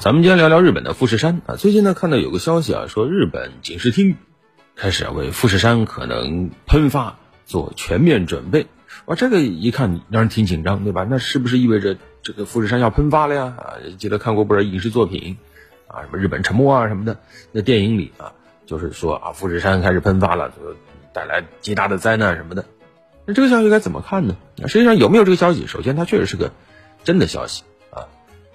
咱们今天聊聊日本的富士山啊。最近呢，看到有个消息啊，说日本警视厅开始为富士山可能喷发做全面准备。哇，这个一看让人挺紧张，对吧？那是不是意味着这个富士山要喷发了呀？啊，记得看过不少影视作品啊，什么日本沉没啊什么的，那电影里啊，就是说啊，富士山开始喷发了，就带来极大的灾难什么的。那这个消息该怎么看呢？那实际上有没有这个消息？首先，它确实是个真的消息。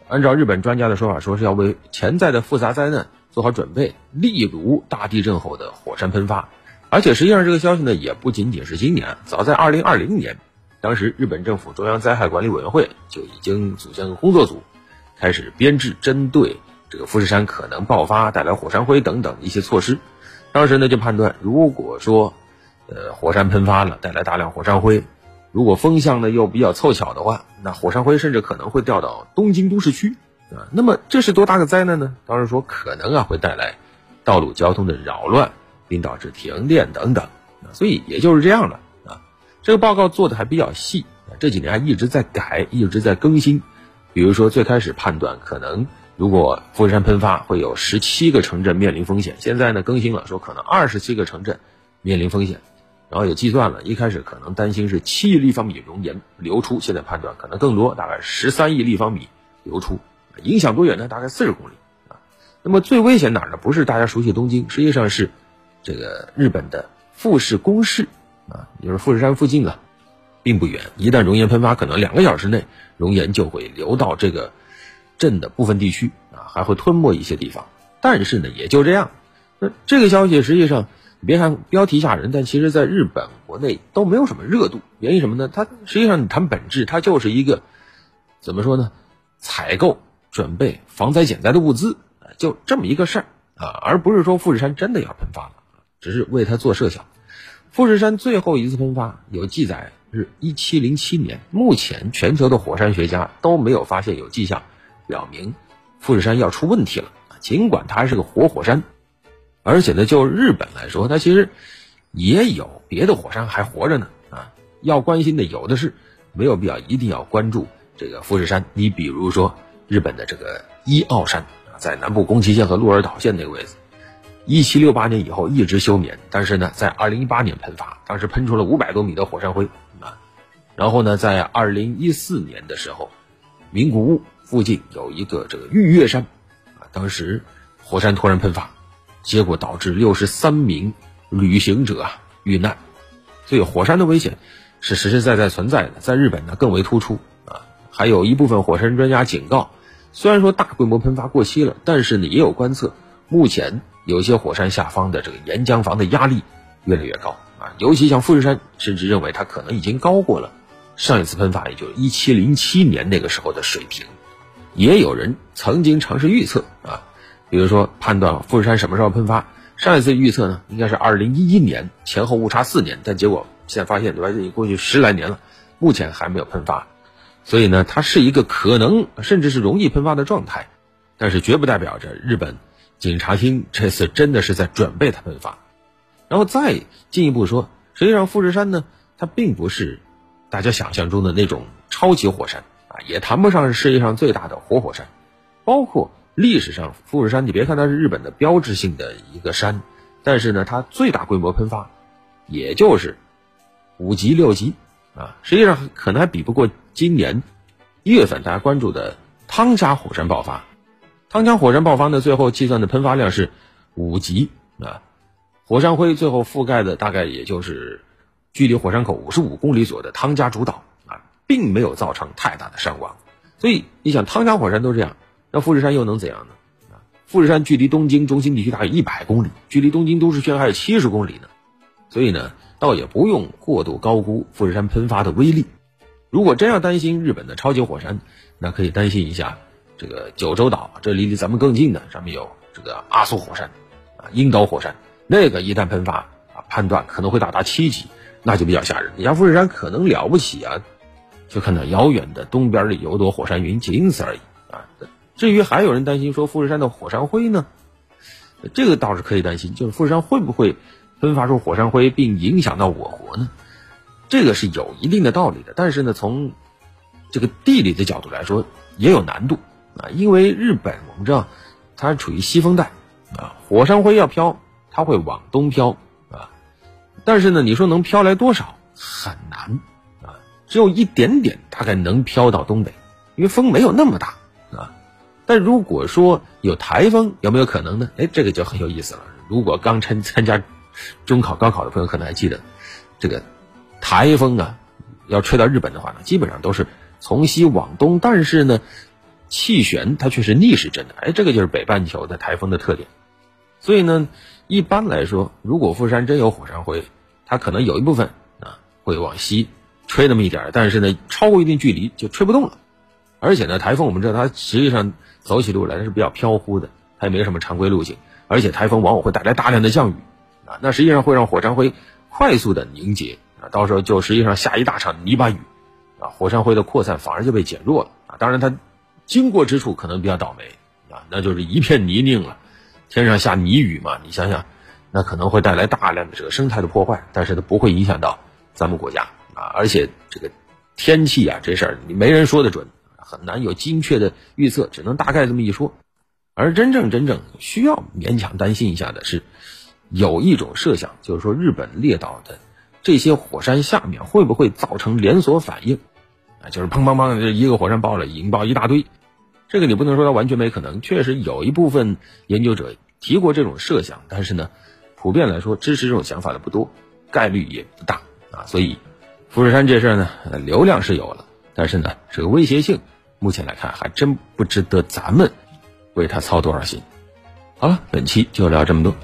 按照日本专家的说法，说是要为潜在的复杂灾难做好准备，例如大地震后的火山喷发。而且实际上，这个消息呢也不仅仅是今年，早在二零二零年，当时日本政府中央灾害管理委员会就已经组建工作组，开始编制针对这个富士山可能爆发带来火山灰等等一些措施。当时呢就判断，如果说呃火山喷发了，带来大量火山灰。如果风向呢又比较凑巧的话，那火山灰甚至可能会掉到东京都市区啊。那么这是多大个灾难呢？当然说可能啊会带来道路交通的扰乱，并导致停电等等啊。所以也就是这样了啊。这个报告做的还比较细，这几年还一直在改，一直在更新。比如说最开始判断可能如果富士山喷发会有十七个城镇面临风险，现在呢更新了说可能二十七个城镇面临风险。然后也计算了，一开始可能担心是七亿立方米熔岩流出，现在判断可能更多，大概十三亿立方米流出，影响多远呢？大概四十公里啊。那么最危险哪儿呢？不是大家熟悉的东京，实际上是这个日本的富士宫市啊，就是富士山附近啊，并不远。一旦熔岩喷发，可能两个小时内熔岩就会流到这个镇的部分地区啊，还会吞没一些地方。但是呢，也就这样。那这个消息实际上。你别看标题吓人，但其实在日本国内都没有什么热度。原因什么呢？它实际上你谈本质，它就是一个怎么说呢？采购、准备防灾减灾的物资，就这么一个事儿啊，而不是说富士山真的要喷发了，只是为它做设想。富士山最后一次喷发有记载是一七零七年，目前全球的火山学家都没有发现有迹象表明富士山要出问题了尽管它还是个活火山。而且呢，就日本来说，它其实也有别的火山还活着呢啊，要关心的有的是，没有必要一定要关注这个富士山。你比如说日本的这个伊奥山啊，在南部宫崎县和鹿儿岛县那个位置，一七六八年以后一直休眠，但是呢，在二零一八年喷发，当时喷出了五百多米的火山灰啊。然后呢，在二零一四年的时候，名古屋附近有一个这个玉月山啊，当时火山突然喷发。结果导致六十三名旅行者遇难，所以火山的危险是实实在在存在的，在日本呢更为突出啊。还有一部分火山专家警告，虽然说大规模喷发过期了，但是呢也有观测，目前有些火山下方的这个岩浆房的压力越来越高啊，尤其像富士山，甚至认为它可能已经高过了上一次喷发，也就是一七零七年那个时候的水平。也有人曾经尝试预测啊。比如说，判断富士山什么时候喷发，上一次预测呢，应该是二零一一年，前后误差四年，但结果现在发现，对吧？已经过去十来年了，目前还没有喷发，所以呢，它是一个可能甚至是容易喷发的状态，但是绝不代表着日本警察厅这次真的是在准备它喷发。然后再进一步说，实际上富士山呢，它并不是大家想象中的那种超级火山啊，也谈不上是世界上最大的活火山，包括。历史上，富士山，你别看它是日本的标志性的一个山，但是呢，它最大规模喷发，也就是五级六级啊，实际上可能还比不过今年一月份大家关注的汤加火山爆发。汤加火山爆发呢，最后计算的喷发量是五级啊，火山灰最后覆盖的大概也就是距离火山口五十五公里左右的汤加主岛啊，并没有造成太大的伤亡。所以你想，汤加火山都这样。那富士山又能怎样呢？啊，富士山距离东京中心地区大约一百公里，距离东京都市圈还有七十公里呢，所以呢，倒也不用过度高估富士山喷发的威力。如果真要担心日本的超级火山，那可以担心一下这个九州岛，这离离咱们更近的，上面有这个阿苏火山，啊，樱岛火山，那个一旦喷发啊，判断可能会到达七级，那就比较吓人。你像富士山可能了不起啊，就看到遥远的东边里有朵火山云，仅此而已啊。至于还有人担心说富士山的火山灰呢，这个倒是可以担心，就是富士山会不会喷发出火山灰并影响到我国呢？这个是有一定的道理的，但是呢，从这个地理的角度来说也有难度啊，因为日本我们知道它处于西风带啊，火山灰要飘，它会往东飘啊，但是呢，你说能飘来多少很难啊，只有一点点，大概能飘到东北，因为风没有那么大。但如果说有台风，有没有可能呢？哎，这个就很有意思了。如果刚参参加中考、高考的朋友可能还记得，这个台风啊，要吹到日本的话呢，基本上都是从西往东，但是呢，气旋它却是逆时针的。哎，这个就是北半球的台风的特点。所以呢，一般来说，如果富山真有火山灰，它可能有一部分啊会往西吹那么一点，但是呢，超过一定距离就吹不动了。而且呢，台风我们知道它实际上走起路来是比较飘忽的，它也没什么常规路径。而且台风往往会带来大量的降雨，啊，那实际上会让火山灰快速的凝结，啊，到时候就实际上下一大场泥巴雨，啊，火山灰的扩散反而就被减弱了，啊，当然它经过之处可能比较倒霉，啊，那就是一片泥泞了，天上下泥雨嘛，你想想，那可能会带来大量的这个生态的破坏，但是它不会影响到咱们国家，啊，而且这个天气啊这事儿你没人说得准，很难有精确的预测，只能大概这么一说。而真正真正需要勉强担心一下的是，有一种设想，就是说日本列岛的这些火山下面会不会造成连锁反应？啊，就是砰砰砰，这一个火山爆了，引爆一大堆。这个你不能说它完全没可能，确实有一部分研究者提过这种设想，但是呢，普遍来说支持这种想法的不多，概率也不大啊。所以，富士山这事儿呢，流量是有了，但是呢，这个威胁性目前来看还真不值得咱们。为他操多少心？好了，本期就聊这么多。